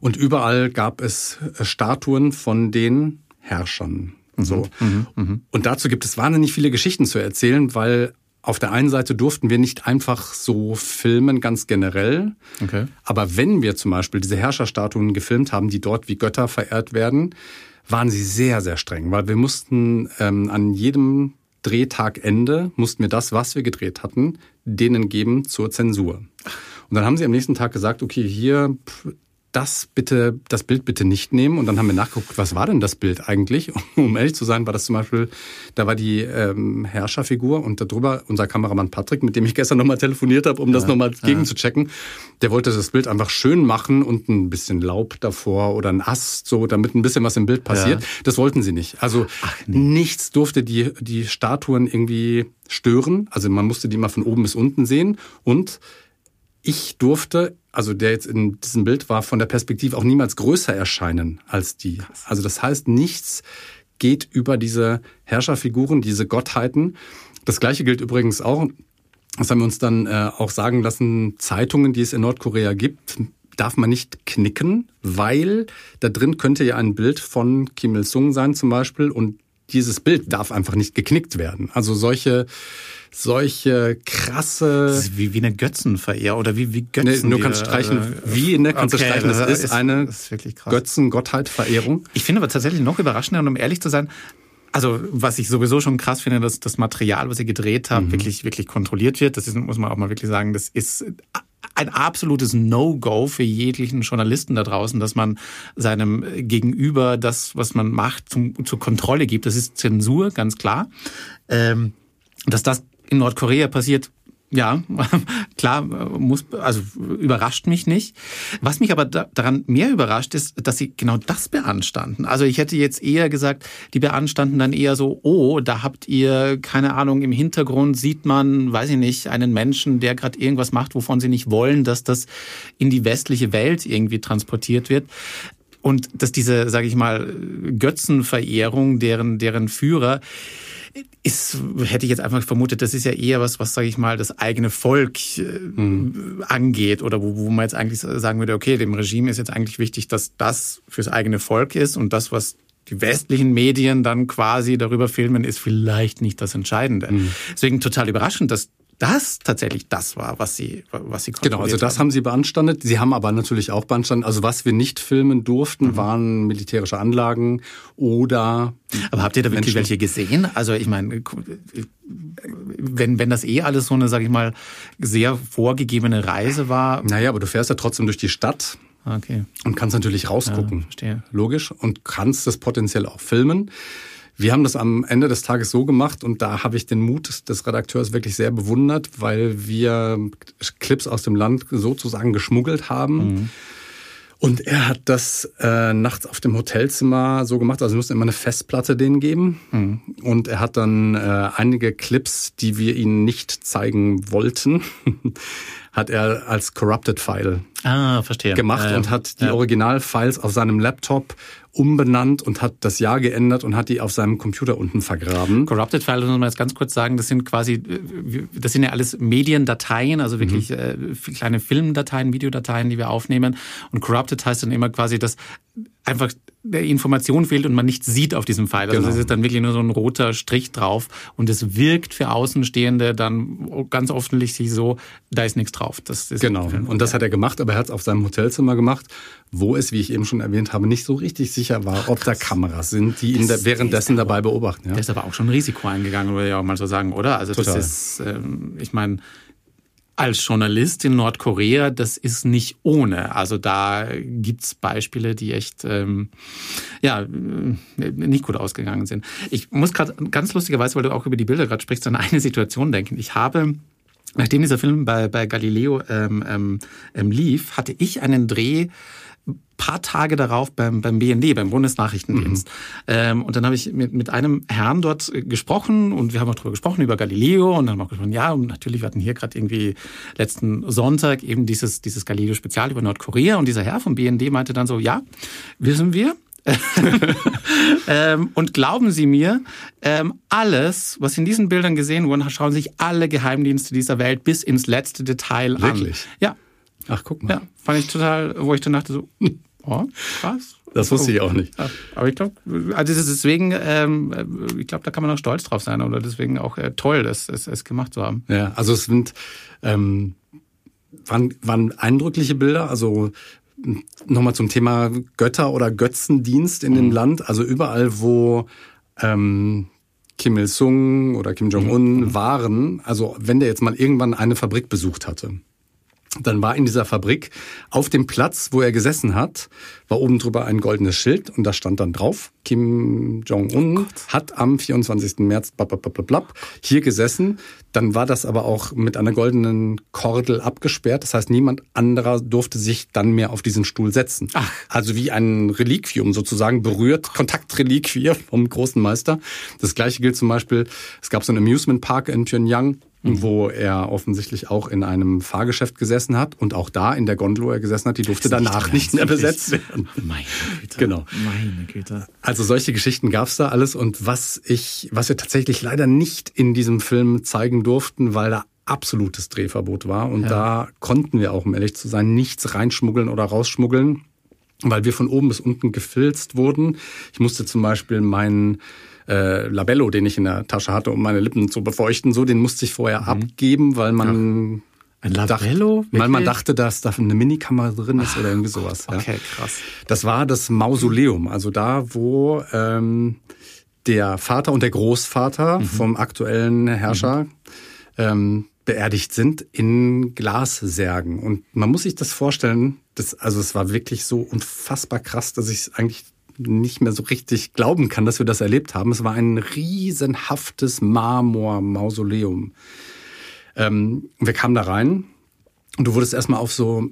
Und überall gab es Statuen von den Herrschern. Mhm. So. Mhm. mhm. Und dazu gibt es wahnsinnig viele Geschichten zu erzählen, weil auf der einen Seite durften wir nicht einfach so filmen, ganz generell. Okay. Aber wenn wir zum Beispiel diese Herrscherstatuen gefilmt haben, die dort wie Götter verehrt werden, waren sie sehr, sehr streng, weil wir mussten ähm, an jedem Drehtagende mussten wir das, was wir gedreht hatten, denen geben zur Zensur. Und dann haben sie am nächsten Tag gesagt, okay, hier das bitte, das Bild bitte nicht nehmen. Und dann haben wir nachgeguckt, was war denn das Bild eigentlich? (laughs) Um ehrlich zu sein, war das zum Beispiel, da war die ähm, Herrscherfigur und darüber unser Kameramann Patrick, mit dem ich gestern nochmal telefoniert habe, um ja, das nochmal ja. gegenzuchecken. Der wollte das Bild einfach schön machen und ein bisschen Laub davor oder ein Ast, so, damit ein bisschen was im Bild passiert. Ja. Das wollten sie nicht. Also Ach, nee. nichts durfte die, die Statuen irgendwie stören. Also man musste die mal von oben bis unten sehen und ich durfte, also der jetzt in diesem Bild war, von der Perspektive auch niemals größer erscheinen als die. Also das heißt, nichts geht über diese Herrscherfiguren, diese Gottheiten. Das gleiche gilt übrigens auch, das haben wir uns dann äh, auch sagen lassen, Zeitungen, die es in Nordkorea gibt, darf man nicht knicken, weil da drin könnte ja ein Bild von Kim Il-sung sein zum Beispiel und dieses Bild darf einfach nicht geknickt werden. Also solche solche krasse. Das ist wie, wie eine Götzenverehr oder wie, wie Götzen. Nee, nur kannst streichen, äh, wie ne, kannst okay, du streichen. Das, ist, ist eine ist Götzen-Gottheit-Verehrung. Ich finde aber tatsächlich noch überraschender, und um ehrlich zu sein, also was ich sowieso schon krass finde, dass das Material, was ihr gedreht habt, mhm. wirklich, wirklich kontrolliert wird. Das ist, muss man auch mal wirklich sagen, das ist ein absolutes No-Go für jeglichen Journalisten da draußen, dass man seinem Gegenüber das, was man macht, zum, zur Kontrolle gibt. Das ist Zensur, ganz klar. Ähm, dass das in Nordkorea passiert, ja, (laughs) klar, muss, also überrascht mich nicht. Was mich aber da, daran mehr überrascht, ist, dass sie genau das beanstanden. Also ich hätte jetzt eher gesagt, die beanstanden dann eher so, oh, da habt ihr, keine Ahnung, im Hintergrund sieht man, weiß ich nicht, einen Menschen, der gerade irgendwas macht, wovon sie nicht wollen, dass das in die westliche Welt irgendwie transportiert wird. Und dass diese, sage ich mal, Götzenverehrung, deren, deren Führer, ist, hätte ich jetzt einfach vermutet, das ist ja eher was, was, sage ich mal, das eigene Volk äh, mhm. angeht oder wo, wo man jetzt eigentlich sagen würde, okay, dem Regime ist jetzt eigentlich wichtig, dass das fürs eigene Volk ist und das, was die westlichen Medien dann quasi darüber filmen, ist vielleicht nicht das Entscheidende. Mhm. Deswegen total überraschend, dass das tatsächlich das war, was sie, was sie Genau, also das haben. haben sie beanstandet. Sie haben aber natürlich auch beanstandet. Also was wir nicht filmen durften, mhm. waren militärische Anlagen oder. Aber habt ihr da wirklich welche gesehen? Also ich meine, wenn, wenn das eh alles so eine, sag ich mal, sehr vorgegebene Reise war. Naja, aber du fährst ja trotzdem durch die Stadt. Okay. Und kannst natürlich rausgucken. Ja, verstehe. Logisch. Und kannst das potenziell auch filmen. Wir haben das am Ende des Tages so gemacht und da habe ich den Mut des Redakteurs wirklich sehr bewundert, weil wir Clips aus dem Land sozusagen geschmuggelt haben. Mhm. Und er hat das äh, nachts auf dem Hotelzimmer so gemacht, also wir mussten immer eine Festplatte denen geben. Mhm. Und er hat dann äh, einige Clips, die wir ihnen nicht zeigen wollten, (laughs) hat er als Corrupted File ah, verstehe. gemacht äh, und hat die ja. Originalfiles auf seinem Laptop umbenannt und hat das Jahr geändert und hat die auf seinem Computer unten vergraben. Corrupted Files, muss man jetzt ganz kurz sagen, das sind quasi, äh, das sind ja alles Mediendateien, also wirklich mhm. äh, kleine Filmdateien, Videodateien, die wir aufnehmen. Und Corrupted heißt dann immer quasi, dass einfach der Information fehlt und man nichts sieht auf diesem Pfeil. Also genau. es ist dann wirklich nur so ein roter Strich drauf und es wirkt für Außenstehende dann ganz offensichtlich so, da ist nichts drauf. Das ist genau. Und das hat er gemacht, aber er hat es auf seinem Hotelzimmer gemacht, wo es, wie ich eben schon erwähnt habe, nicht so richtig sicher war, ob da Kameras sind, die ihn da währenddessen dabei beobachten. Ja? Der ist aber auch schon ein Risiko eingegangen, würde ich auch mal so sagen, oder? Also Total. das ist, ähm, ich meine, als Journalist in Nordkorea, das ist nicht ohne. Also da gibt's Beispiele, die echt ähm, ja nicht gut ausgegangen sind. Ich muss gerade ganz lustigerweise, weil du auch über die Bilder gerade sprichst, an eine Situation denken. Ich habe Nachdem dieser Film bei, bei Galileo ähm, ähm, ähm lief, hatte ich einen Dreh paar Tage darauf beim, beim BND, beim Bundesnachrichtendienst. Mhm. Ähm, und dann habe ich mit, mit einem Herrn dort gesprochen und wir haben auch darüber gesprochen, über Galileo und dann haben wir auch gesprochen, ja, und natürlich, wir hatten hier gerade irgendwie letzten Sonntag eben dieses, dieses Galileo-Spezial über Nordkorea und dieser Herr vom BND meinte dann so, ja, wissen wir, (laughs) ähm, und glauben Sie mir, ähm, alles, was in diesen Bildern gesehen wurde, schauen sich alle Geheimdienste dieser Welt bis ins letzte Detail an. Wirklich? Ja. Ach, guck mal. Ja, fand ich total, wo ich dann dachte so, (laughs) Oh, krass. Das wusste ich auch nicht. Ja, aber ich glaube, also deswegen, ähm, ich glaube, da kann man auch stolz drauf sein oder deswegen auch äh, toll, es, es, es gemacht zu haben. Ja, also es sind ähm, waren, waren eindrückliche Bilder. Also nochmal zum Thema Götter oder Götzendienst in mhm. dem Land. Also überall, wo ähm, Kim Il-sung oder Kim Jong-un mhm. waren, also wenn der jetzt mal irgendwann eine Fabrik besucht hatte, dann war in dieser Fabrik auf dem Platz, wo er gesessen hat, war oben drüber ein goldenes Schild und da stand dann drauf, Kim Jong-un oh hat am 24. März blablabla hier gesessen. Dann war das aber auch mit einer goldenen Kordel abgesperrt. Das heißt, niemand anderer durfte sich dann mehr auf diesen Stuhl setzen. Ach. Also wie ein Reliquium sozusagen berührt, Kontaktreliquie vom großen Meister. Das gleiche gilt zum Beispiel, es gab so einen Amusement Park in Pyongyang. Wo er offensichtlich auch in einem Fahrgeschäft gesessen hat und auch da in der Gondel, wo er gesessen hat, die durfte danach nicht, nicht mehr besetzt werden. Meine Güte. Genau. Meine Güte. Also solche Geschichten gab's da alles und was ich, was wir tatsächlich leider nicht in diesem Film zeigen durften, weil da absolutes Drehverbot war und ja. da konnten wir auch, um ehrlich zu sein, nichts reinschmuggeln oder rausschmuggeln. weil wir von oben bis unten gefilzt wurden. Ich musste zum Beispiel meinen äh, Labello, den ich in der Tasche hatte, um meine Lippen zu befeuchten, so, den musste ich vorher mhm. abgeben, weil man ja. Ein Labello? Dacht, weil man dachte, dass da eine Minikamera drin ist oder irgendwie sowas. Ja. Okay, krass. Das war das Mausoleum, also da, wo ähm, der Vater und der Großvater mhm. vom aktuellen Herrscher mhm. ähm, beerdigt sind in Glassärgen. Und man muss sich das vorstellen, das, also es war wirklich so unfassbar krass, dass ich es eigentlich nicht mehr so richtig glauben kann, dass wir das erlebt haben. Es war ein riesenhaftes Marmor-Mausoleum. Ähm, wir kamen da rein und du wurdest erstmal auf so,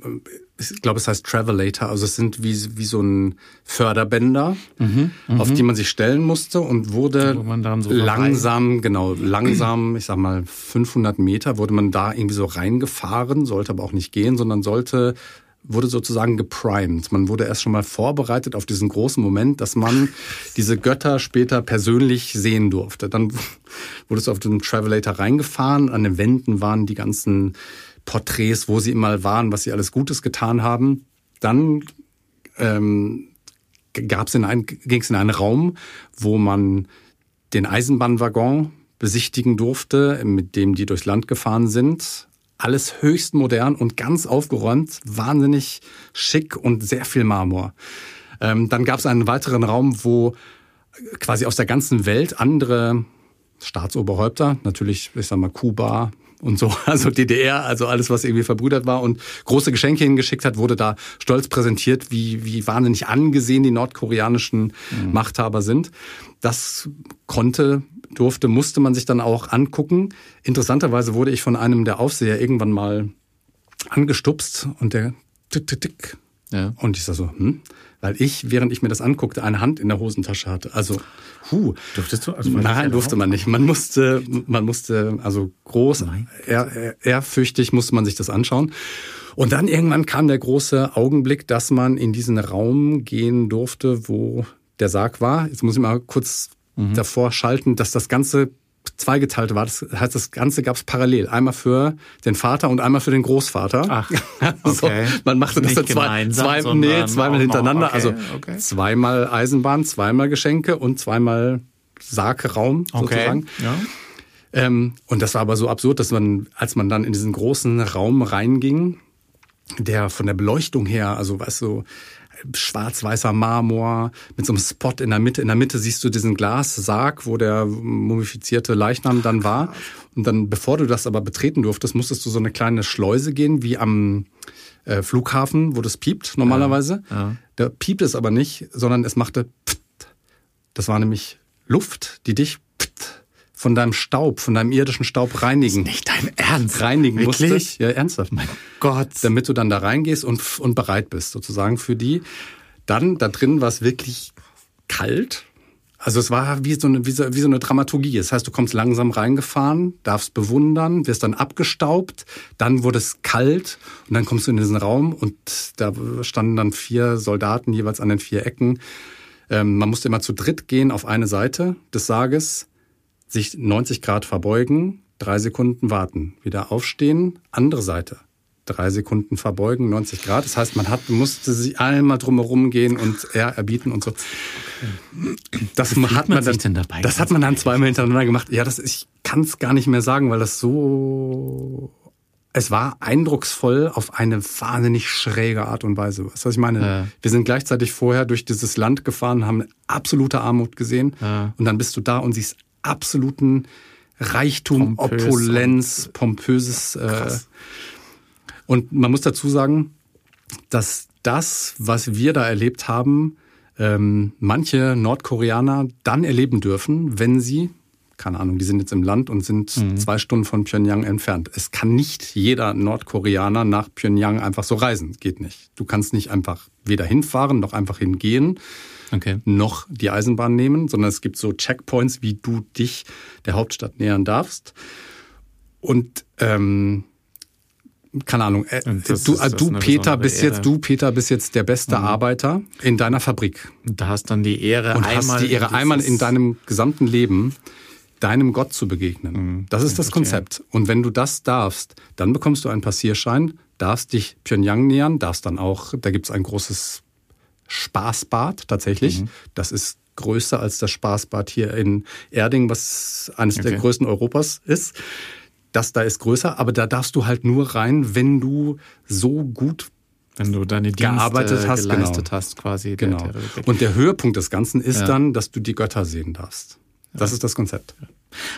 ich glaube, es heißt Travelator, also es sind wie, wie so ein Förderbänder, mhm, auf die man sich stellen musste und wurde so langsam, rein. genau, langsam, ich sag mal 500 Meter, wurde man da irgendwie so reingefahren, sollte aber auch nicht gehen, sondern sollte wurde sozusagen geprimed. Man wurde erst schon mal vorbereitet auf diesen großen Moment, dass man diese Götter später persönlich sehen durfte. Dann wurde es auf den Travelator reingefahren. An den Wänden waren die ganzen Porträts, wo sie immer waren, was sie alles Gutes getan haben. Dann ähm, gab's in ein, ging es in einen Raum, wo man den Eisenbahnwaggon besichtigen durfte, mit dem die durchs Land gefahren sind. Alles höchst modern und ganz aufgeräumt, wahnsinnig schick und sehr viel Marmor. Ähm, dann gab es einen weiteren Raum, wo quasi aus der ganzen Welt andere Staatsoberhäupter, natürlich, ich sag mal, Kuba, und so, (laughs) also DDR, also alles, was irgendwie verbrüdert war und große Geschenke hingeschickt hat, wurde da stolz präsentiert, wie, wie wahnsinnig angesehen die nordkoreanischen mhm. Machthaber sind. Das konnte, durfte, musste man sich dann auch angucken. Interessanterweise wurde ich von einem der Aufseher irgendwann mal angestupst und der tick, tick, tick. Ja. Und ich sag so, hm? weil ich, während ich mir das anguckte, eine Hand in der Hosentasche hatte. Also, hu. Durftest du? Also Nein, durfte man nicht. Man musste, man musste, also groß, ehr, ehrfürchtig musste man sich das anschauen. Und dann irgendwann kam der große Augenblick, dass man in diesen Raum gehen durfte, wo der Sarg war. Jetzt muss ich mal kurz mhm. davor schalten, dass das Ganze zweigeteilt war. Das heißt, das Ganze gab es parallel. Einmal für den Vater und einmal für den Großvater. Ach, (laughs) okay. so, man machte das dann zwei, zwei, nee, zweimal hintereinander. Okay, also okay. zweimal Eisenbahn, zweimal Geschenke und zweimal Sargraum sozusagen. Okay, ja. Ähm, und das war aber so absurd, dass man, als man dann in diesen großen Raum reinging, der von der Beleuchtung her, also weißt du, schwarz-weißer Marmor mit so einem Spot in der Mitte. In der Mitte siehst du diesen Glassarg, wo der mumifizierte Leichnam dann war. Und dann, bevor du das aber betreten durftest, musstest du so eine kleine Schleuse gehen, wie am äh, Flughafen, wo das piept normalerweise. Ja, ja. Da piept es aber nicht, sondern es machte pft. Das war nämlich Luft, die dich von deinem Staub, von deinem irdischen Staub reinigen. Das ist nicht dein Ernst. Reinigen Wirklich? musstest. Ja, ernsthaft. Mein Gott. Damit du dann da reingehst und, und bereit bist, sozusagen für die. Dann, da drin war es wirklich kalt. Also es war wie so, eine, wie, so, wie so eine Dramaturgie. Das heißt, du kommst langsam reingefahren, darfst bewundern, wirst dann abgestaubt, dann wurde es kalt und dann kommst du in diesen Raum und da standen dann vier Soldaten jeweils an den vier Ecken. Ähm, man musste immer zu dritt gehen auf eine Seite des Sarges sich 90 Grad verbeugen, drei Sekunden warten, wieder aufstehen, andere Seite. Drei Sekunden verbeugen, 90 Grad. Das heißt, man hat, musste sich einmal drumherum gehen und er erbieten und so. Das Wie hat man, dann, dabei das hat man dann zweimal hintereinander gemacht. Ja, das, ich kann es gar nicht mehr sagen, weil das so es war eindrucksvoll auf eine wahnsinnig schräge Art und Weise. Weißt du, was ich meine? Ja. Wir sind gleichzeitig vorher durch dieses Land gefahren, haben absolute Armut gesehen. Ja. Und dann bist du da und siehst absoluten Reichtum, Pompös Opulenz, pompöses. Äh, und man muss dazu sagen, dass das, was wir da erlebt haben, ähm, manche Nordkoreaner dann erleben dürfen, wenn sie, keine Ahnung, die sind jetzt im Land und sind mhm. zwei Stunden von Pyongyang entfernt. Es kann nicht jeder Nordkoreaner nach Pyongyang einfach so reisen. Geht nicht. Du kannst nicht einfach weder hinfahren noch einfach hingehen okay. noch die Eisenbahn nehmen, sondern es gibt so Checkpoints, wie du dich der Hauptstadt nähern darfst. Und ähm, keine Ahnung, äh, du, äh, du Peter bist Ehre. jetzt du Peter bist jetzt der beste mhm. Arbeiter in deiner Fabrik. Da hast dann die Ehre und einmal hast die Ehre einmal in deinem gesamten Leben deinem Gott zu begegnen. Mhm. Das ist das Konzept. Und wenn du das darfst, dann bekommst du einen Passierschein, darfst dich Pyongyang nähern, darfst dann auch, da gibt's ein großes Spaßbad tatsächlich. Mhm. Das ist größer als das Spaßbad hier in Erding, was eines okay. der größten Europas ist. Das da ist größer, aber da darfst du halt nur rein, wenn du so gut wenn du deine Dienste gearbeitet hast, geleistet genau. hast, quasi. Genau. Der, der und der Höhepunkt des Ganzen ist ja. dann, dass du die Götter sehen darfst. Das ist das Konzept.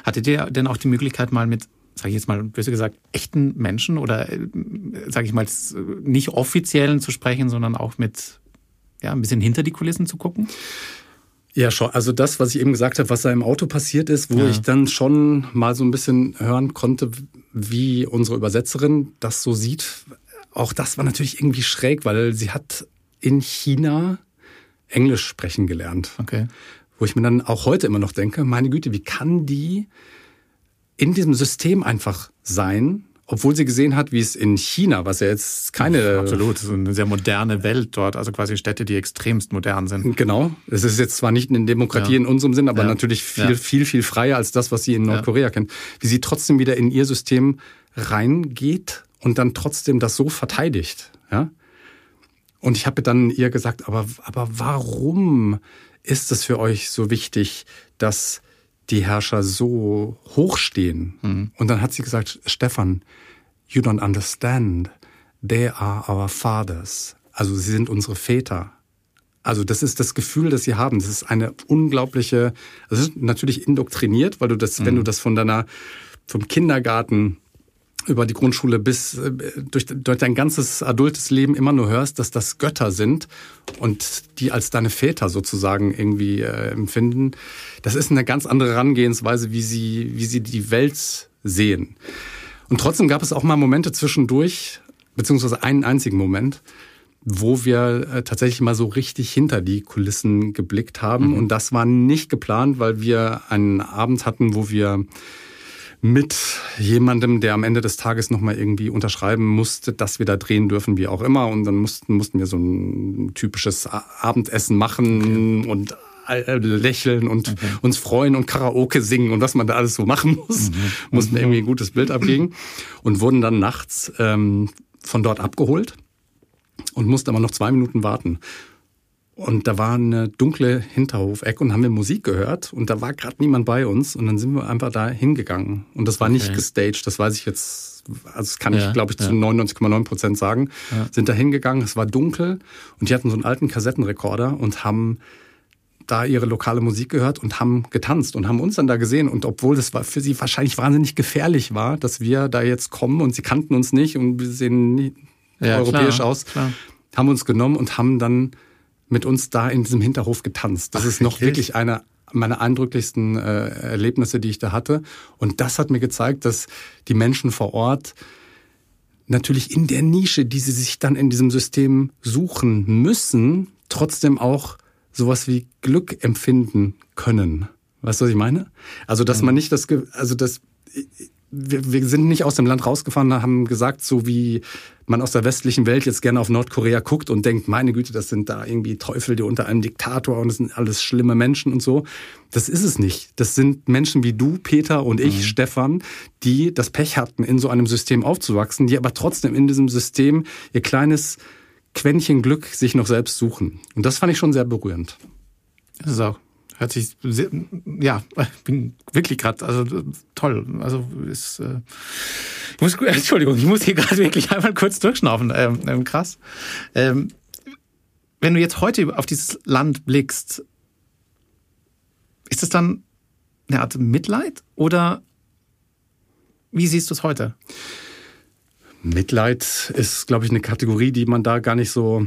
Hattet ihr denn auch die Möglichkeit, mal mit, sage ich jetzt mal böse gesagt, echten Menschen oder, äh, sage ich mal, nicht offiziellen zu sprechen, sondern auch mit, ja, ein bisschen hinter die Kulissen zu gucken? Ja, schon. Also das, was ich eben gesagt habe, was da im Auto passiert ist, wo ja. ich dann schon mal so ein bisschen hören konnte, wie unsere Übersetzerin das so sieht. Auch das war natürlich irgendwie schräg, weil sie hat in China Englisch sprechen gelernt. Okay. Wo ich mir dann auch heute immer noch denke, meine Güte, wie kann die in diesem System einfach sein obwohl sie gesehen hat, wie es in China, was ja jetzt keine... Absolut, so eine sehr moderne Welt dort, also quasi Städte, die extremst modern sind. Genau, es ist jetzt zwar nicht eine Demokratie ja. in unserem Sinn, aber ja. natürlich viel, ja. viel, viel freier als das, was sie in Nordkorea kennt. Wie sie trotzdem wieder in ihr System reingeht und dann trotzdem das so verteidigt. Ja? Und ich habe dann ihr gesagt, aber, aber warum ist es für euch so wichtig, dass die Herrscher so hoch stehen. Mhm. Und dann hat sie gesagt, Stefan, you don't understand. They are our fathers. Also sie sind unsere Väter. Also das ist das Gefühl, das sie haben. Das ist eine unglaubliche, das ist natürlich indoktriniert, weil du das, mhm. wenn du das von deiner, vom Kindergarten über die Grundschule bis äh, durch, durch dein ganzes adultes Leben immer nur hörst, dass das Götter sind und die als deine Väter sozusagen irgendwie äh, empfinden. Das ist eine ganz andere Herangehensweise, wie sie, wie sie die Welt sehen. Und trotzdem gab es auch mal Momente zwischendurch, beziehungsweise einen einzigen Moment, wo wir äh, tatsächlich mal so richtig hinter die Kulissen geblickt haben. Mhm. Und das war nicht geplant, weil wir einen Abend hatten, wo wir mit jemandem, der am Ende des Tages nochmal irgendwie unterschreiben musste, dass wir da drehen dürfen, wie auch immer. Und dann mussten, mussten wir so ein typisches Abendessen machen okay. und äh, lächeln und okay. uns freuen und Karaoke singen und was man da alles so machen muss. Mhm. Mussten irgendwie ein gutes Bild abgeben und wurden dann nachts ähm, von dort abgeholt und mussten aber noch zwei Minuten warten. Und da war eine dunkle Hinterhofeck und haben wir Musik gehört und da war gerade niemand bei uns und dann sind wir einfach da hingegangen. Und das war okay. nicht gestaged, das weiß ich jetzt, also das kann ja, ich glaube ich ja. zu 99,9 Prozent sagen. Ja. Sind da hingegangen, es war dunkel und die hatten so einen alten Kassettenrekorder und haben da ihre lokale Musik gehört und haben getanzt und haben uns dann da gesehen. Und obwohl das für sie wahrscheinlich wahnsinnig gefährlich war, dass wir da jetzt kommen und sie kannten uns nicht und wir sehen nie europäisch klar, aus, klar. haben uns genommen und haben dann mit uns da in diesem Hinterhof getanzt. Das Ach, ist noch wirklich, wirklich eine meiner eindrücklichsten äh, Erlebnisse, die ich da hatte. Und das hat mir gezeigt, dass die Menschen vor Ort natürlich in der Nische, die sie sich dann in diesem System suchen müssen, trotzdem auch sowas wie Glück empfinden können. Weißt du, was ich meine? Also, dass man nicht das, also das, wir, wir sind nicht aus dem Land rausgefahren, haben gesagt, so wie man aus der westlichen Welt jetzt gerne auf Nordkorea guckt und denkt, meine Güte, das sind da irgendwie Teufel, die unter einem Diktator und das sind alles schlimme Menschen und so. Das ist es nicht. Das sind Menschen wie du, Peter und ich, mhm. Stefan, die das Pech hatten, in so einem System aufzuwachsen, die aber trotzdem in diesem System ihr kleines Quäntchen Glück sich noch selbst suchen. Und das fand ich schon sehr berührend. Das ist auch Hört sich sehr, ja, (laughs) bin wirklich gerade, also toll. Also ist, äh, ich muss, (laughs) Entschuldigung, ich muss hier gerade wirklich einmal kurz durchschnaufen. Ähm, ähm, krass. Ähm, wenn du jetzt heute auf dieses Land blickst, ist das dann eine Art Mitleid oder wie siehst du es heute? Mitleid ist, glaube ich, eine Kategorie, die man da gar nicht so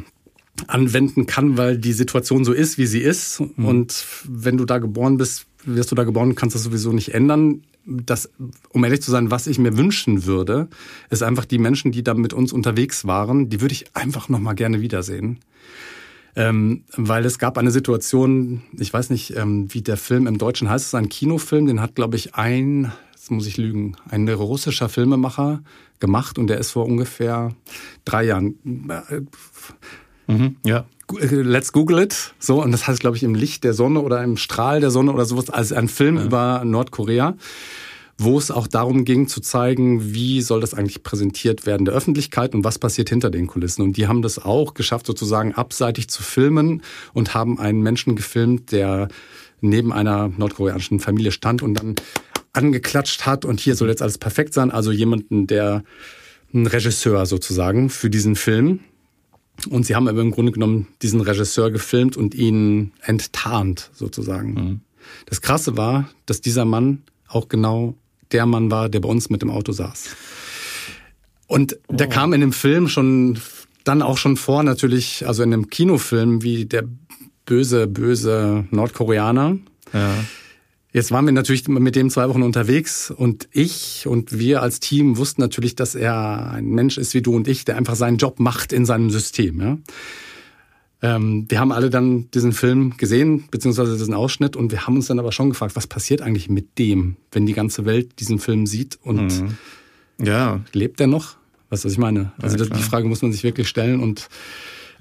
anwenden kann, weil die Situation so ist, wie sie ist. Mhm. Und wenn du da geboren bist, wirst du da geboren, kannst das sowieso nicht ändern. Das, um ehrlich zu sein, was ich mir wünschen würde, ist einfach die Menschen, die da mit uns unterwegs waren, die würde ich einfach noch mal gerne wiedersehen. Ähm, weil es gab eine Situation, ich weiß nicht, ähm, wie der Film im Deutschen heißt, es ist ein Kinofilm, den hat, glaube ich, ein, jetzt muss ich lügen, ein russischer Filmemacher gemacht und der ist vor ungefähr drei Jahren äh, Mhm, ja. Let's Google it. So, und das heißt, glaube ich, im Licht der Sonne oder im Strahl der Sonne oder sowas, also ein Film ja. über Nordkorea, wo es auch darum ging zu zeigen, wie soll das eigentlich präsentiert werden der Öffentlichkeit und was passiert hinter den Kulissen. Und die haben das auch geschafft, sozusagen abseitig zu filmen und haben einen Menschen gefilmt, der neben einer nordkoreanischen Familie stand und dann angeklatscht hat und hier soll jetzt alles perfekt sein. Also jemanden, der ein Regisseur sozusagen für diesen Film. Und sie haben aber im Grunde genommen diesen Regisseur gefilmt und ihn enttarnt sozusagen. Mhm. Das Krasse war, dass dieser Mann auch genau der Mann war, der bei uns mit dem Auto saß. Und oh. der kam in dem Film schon dann auch schon vor, natürlich, also in einem Kinofilm wie der böse, böse Nordkoreaner. Ja. Jetzt waren wir natürlich mit dem zwei Wochen unterwegs und ich und wir als Team wussten natürlich, dass er ein Mensch ist wie du und ich, der einfach seinen Job macht in seinem System. Ja? Ähm, wir haben alle dann diesen Film gesehen, beziehungsweise diesen Ausschnitt und wir haben uns dann aber schon gefragt, was passiert eigentlich mit dem, wenn die ganze Welt diesen Film sieht und mhm. ja. lebt er noch? Weißt du, was ich meine? Also ja, die Frage muss man sich wirklich stellen und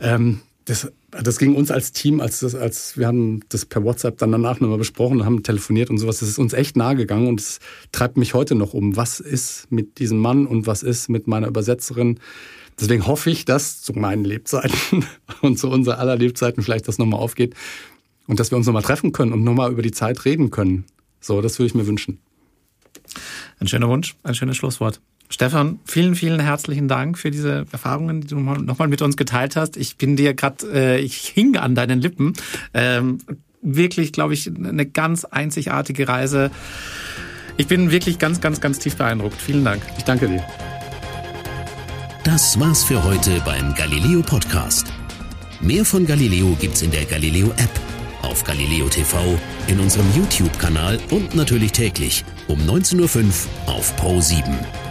ähm, das, das ging uns als Team, als, das, als wir haben das per WhatsApp dann danach nochmal besprochen haben telefoniert und sowas. Das ist uns echt nahe gegangen und es treibt mich heute noch um. Was ist mit diesem Mann und was ist mit meiner Übersetzerin? Deswegen hoffe ich, dass zu meinen Lebzeiten (laughs) und zu unser aller Lebzeiten vielleicht das nochmal aufgeht und dass wir uns nochmal treffen können und nochmal über die Zeit reden können. So, das würde ich mir wünschen. Ein schöner Wunsch, ein schönes Schlusswort. Stefan, vielen, vielen herzlichen Dank für diese Erfahrungen, die du nochmal mit uns geteilt hast. Ich bin dir gerade, äh, ich hing an deinen Lippen. Ähm, wirklich, glaube ich, eine ganz einzigartige Reise. Ich bin wirklich ganz, ganz, ganz tief beeindruckt. Vielen Dank. Ich danke dir. Das war's für heute beim Galileo Podcast. Mehr von Galileo gibt's in der Galileo App, auf Galileo TV, in unserem YouTube-Kanal und natürlich täglich um 19.05 Uhr auf Pro 7.